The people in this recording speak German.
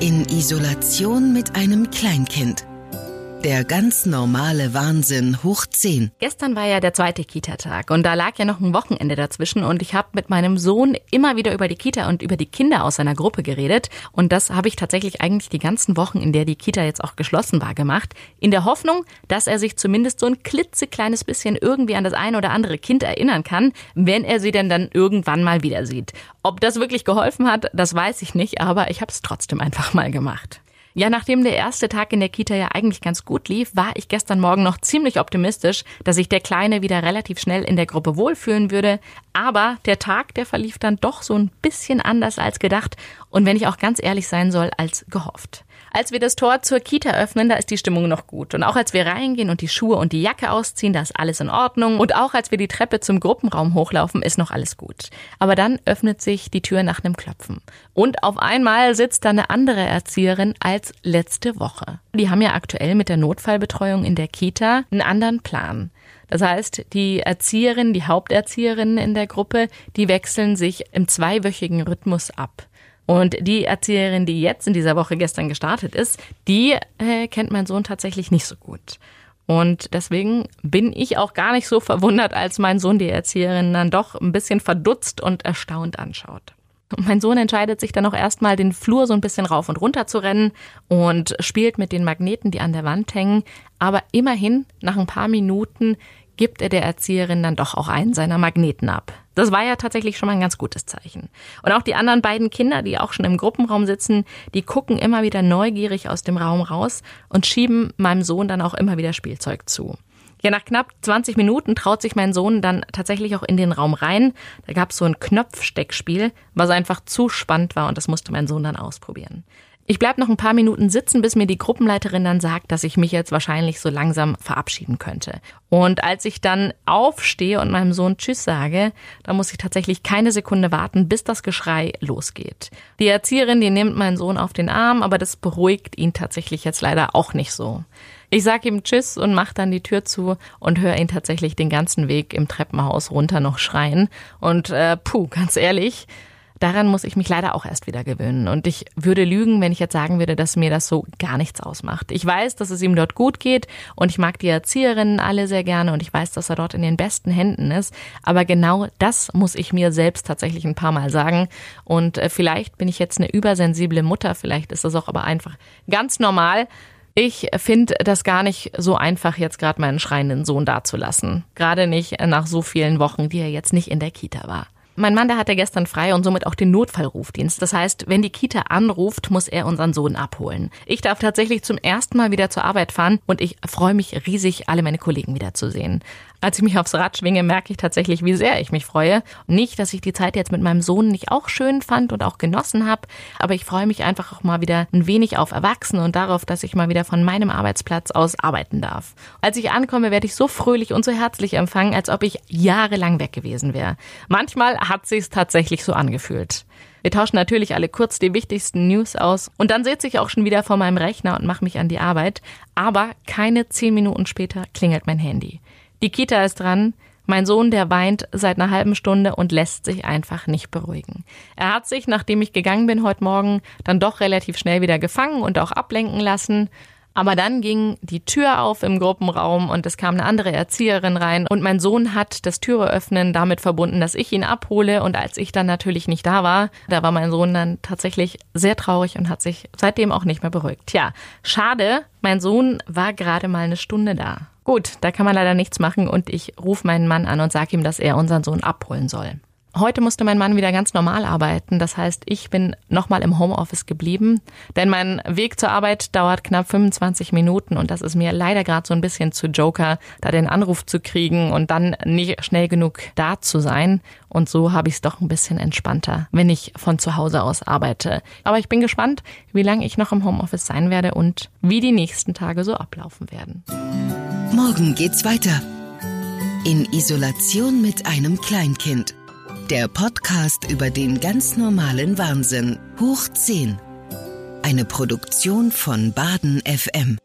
In Isolation mit einem Kleinkind. Der ganz normale Wahnsinn hoch 10. Gestern war ja der zweite Kita-Tag und da lag ja noch ein Wochenende dazwischen und ich habe mit meinem Sohn immer wieder über die Kita und über die Kinder aus seiner Gruppe geredet und das habe ich tatsächlich eigentlich die ganzen Wochen, in der die Kita jetzt auch geschlossen war, gemacht, in der Hoffnung, dass er sich zumindest so ein klitzekleines bisschen irgendwie an das eine oder andere Kind erinnern kann, wenn er sie denn dann irgendwann mal wieder sieht. Ob das wirklich geholfen hat, das weiß ich nicht, aber ich habe es trotzdem einfach mal gemacht. Ja, nachdem der erste Tag in der Kita ja eigentlich ganz gut lief, war ich gestern Morgen noch ziemlich optimistisch, dass sich der Kleine wieder relativ schnell in der Gruppe wohlfühlen würde. Aber der Tag, der verlief dann doch so ein bisschen anders als gedacht und wenn ich auch ganz ehrlich sein soll, als gehofft. Als wir das Tor zur Kita öffnen, da ist die Stimmung noch gut. Und auch als wir reingehen und die Schuhe und die Jacke ausziehen, da ist alles in Ordnung. Und auch als wir die Treppe zum Gruppenraum hochlaufen, ist noch alles gut. Aber dann öffnet sich die Tür nach einem Klopfen. Und auf einmal sitzt da eine andere Erzieherin als letzte Woche. Die haben ja aktuell mit der Notfallbetreuung in der Kita einen anderen Plan. Das heißt, die Erzieherinnen, die Haupterzieherinnen in der Gruppe, die wechseln sich im zweiwöchigen Rhythmus ab. Und die Erzieherin, die jetzt in dieser Woche gestern gestartet ist, die äh, kennt mein Sohn tatsächlich nicht so gut. Und deswegen bin ich auch gar nicht so verwundert, als mein Sohn die Erzieherin dann doch ein bisschen verdutzt und erstaunt anschaut. Mein Sohn entscheidet sich dann auch erstmal, den Flur so ein bisschen rauf und runter zu rennen und spielt mit den Magneten, die an der Wand hängen. Aber immerhin, nach ein paar Minuten, gibt er der Erzieherin dann doch auch einen seiner Magneten ab. Das war ja tatsächlich schon mal ein ganz gutes Zeichen. Und auch die anderen beiden Kinder, die auch schon im Gruppenraum sitzen, die gucken immer wieder neugierig aus dem Raum raus und schieben meinem Sohn dann auch immer wieder Spielzeug zu. Ja, nach knapp 20 Minuten traut sich mein Sohn dann tatsächlich auch in den Raum rein. Da gab es so ein Knopfsteckspiel, was einfach zu spannend war und das musste mein Sohn dann ausprobieren. Ich bleib noch ein paar Minuten sitzen, bis mir die Gruppenleiterin dann sagt, dass ich mich jetzt wahrscheinlich so langsam verabschieden könnte. Und als ich dann aufstehe und meinem Sohn Tschüss sage, dann muss ich tatsächlich keine Sekunde warten, bis das Geschrei losgeht. Die Erzieherin, die nimmt meinen Sohn auf den Arm, aber das beruhigt ihn tatsächlich jetzt leider auch nicht so. Ich sag ihm Tschüss und mach dann die Tür zu und höre ihn tatsächlich den ganzen Weg im Treppenhaus runter noch schreien. Und äh, puh, ganz ehrlich, Daran muss ich mich leider auch erst wieder gewöhnen. Und ich würde lügen, wenn ich jetzt sagen würde, dass mir das so gar nichts ausmacht. Ich weiß, dass es ihm dort gut geht und ich mag die Erzieherinnen alle sehr gerne und ich weiß, dass er dort in den besten Händen ist. Aber genau das muss ich mir selbst tatsächlich ein paar Mal sagen. Und äh, vielleicht bin ich jetzt eine übersensible Mutter, vielleicht ist das auch aber einfach ganz normal. Ich finde das gar nicht so einfach, jetzt gerade meinen schreienden Sohn dazulassen. Gerade nicht nach so vielen Wochen, die er jetzt nicht in der Kita war. Mein Mann, der hatte gestern frei und somit auch den Notfallrufdienst. Das heißt, wenn die Kita anruft, muss er unseren Sohn abholen. Ich darf tatsächlich zum ersten Mal wieder zur Arbeit fahren und ich freue mich riesig, alle meine Kollegen wiederzusehen. Als ich mich aufs Rad schwinge, merke ich tatsächlich, wie sehr ich mich freue. Nicht, dass ich die Zeit jetzt mit meinem Sohn nicht auch schön fand und auch genossen habe, aber ich freue mich einfach auch mal wieder ein wenig auf Erwachsene und darauf, dass ich mal wieder von meinem Arbeitsplatz aus arbeiten darf. Als ich ankomme, werde ich so fröhlich und so herzlich empfangen, als ob ich jahrelang weg gewesen wäre. Manchmal hat sich's tatsächlich so angefühlt. Wir tauschen natürlich alle kurz die wichtigsten News aus und dann sitze ich auch schon wieder vor meinem Rechner und mache mich an die Arbeit. Aber keine zehn Minuten später klingelt mein Handy. Die Kita ist dran. Mein Sohn, der weint seit einer halben Stunde und lässt sich einfach nicht beruhigen. Er hat sich, nachdem ich gegangen bin heute Morgen, dann doch relativ schnell wieder gefangen und auch ablenken lassen. Aber dann ging die Tür auf im Gruppenraum und es kam eine andere Erzieherin rein und mein Sohn hat das Türeöffnen damit verbunden, dass ich ihn abhole und als ich dann natürlich nicht da war, da war mein Sohn dann tatsächlich sehr traurig und hat sich seitdem auch nicht mehr beruhigt. Tja, schade, mein Sohn war gerade mal eine Stunde da. Gut, da kann man leider nichts machen und ich rufe meinen Mann an und sage ihm, dass er unseren Sohn abholen soll. Heute musste mein Mann wieder ganz normal arbeiten. Das heißt, ich bin nochmal im Homeoffice geblieben, denn mein Weg zur Arbeit dauert knapp 25 Minuten und das ist mir leider gerade so ein bisschen zu Joker, da den Anruf zu kriegen und dann nicht schnell genug da zu sein. Und so habe ich es doch ein bisschen entspannter, wenn ich von zu Hause aus arbeite. Aber ich bin gespannt, wie lange ich noch im Homeoffice sein werde und wie die nächsten Tage so ablaufen werden. Morgen geht's weiter. In Isolation mit einem Kleinkind. Der Podcast über den ganz normalen Wahnsinn. Hoch 10. Eine Produktion von Baden FM.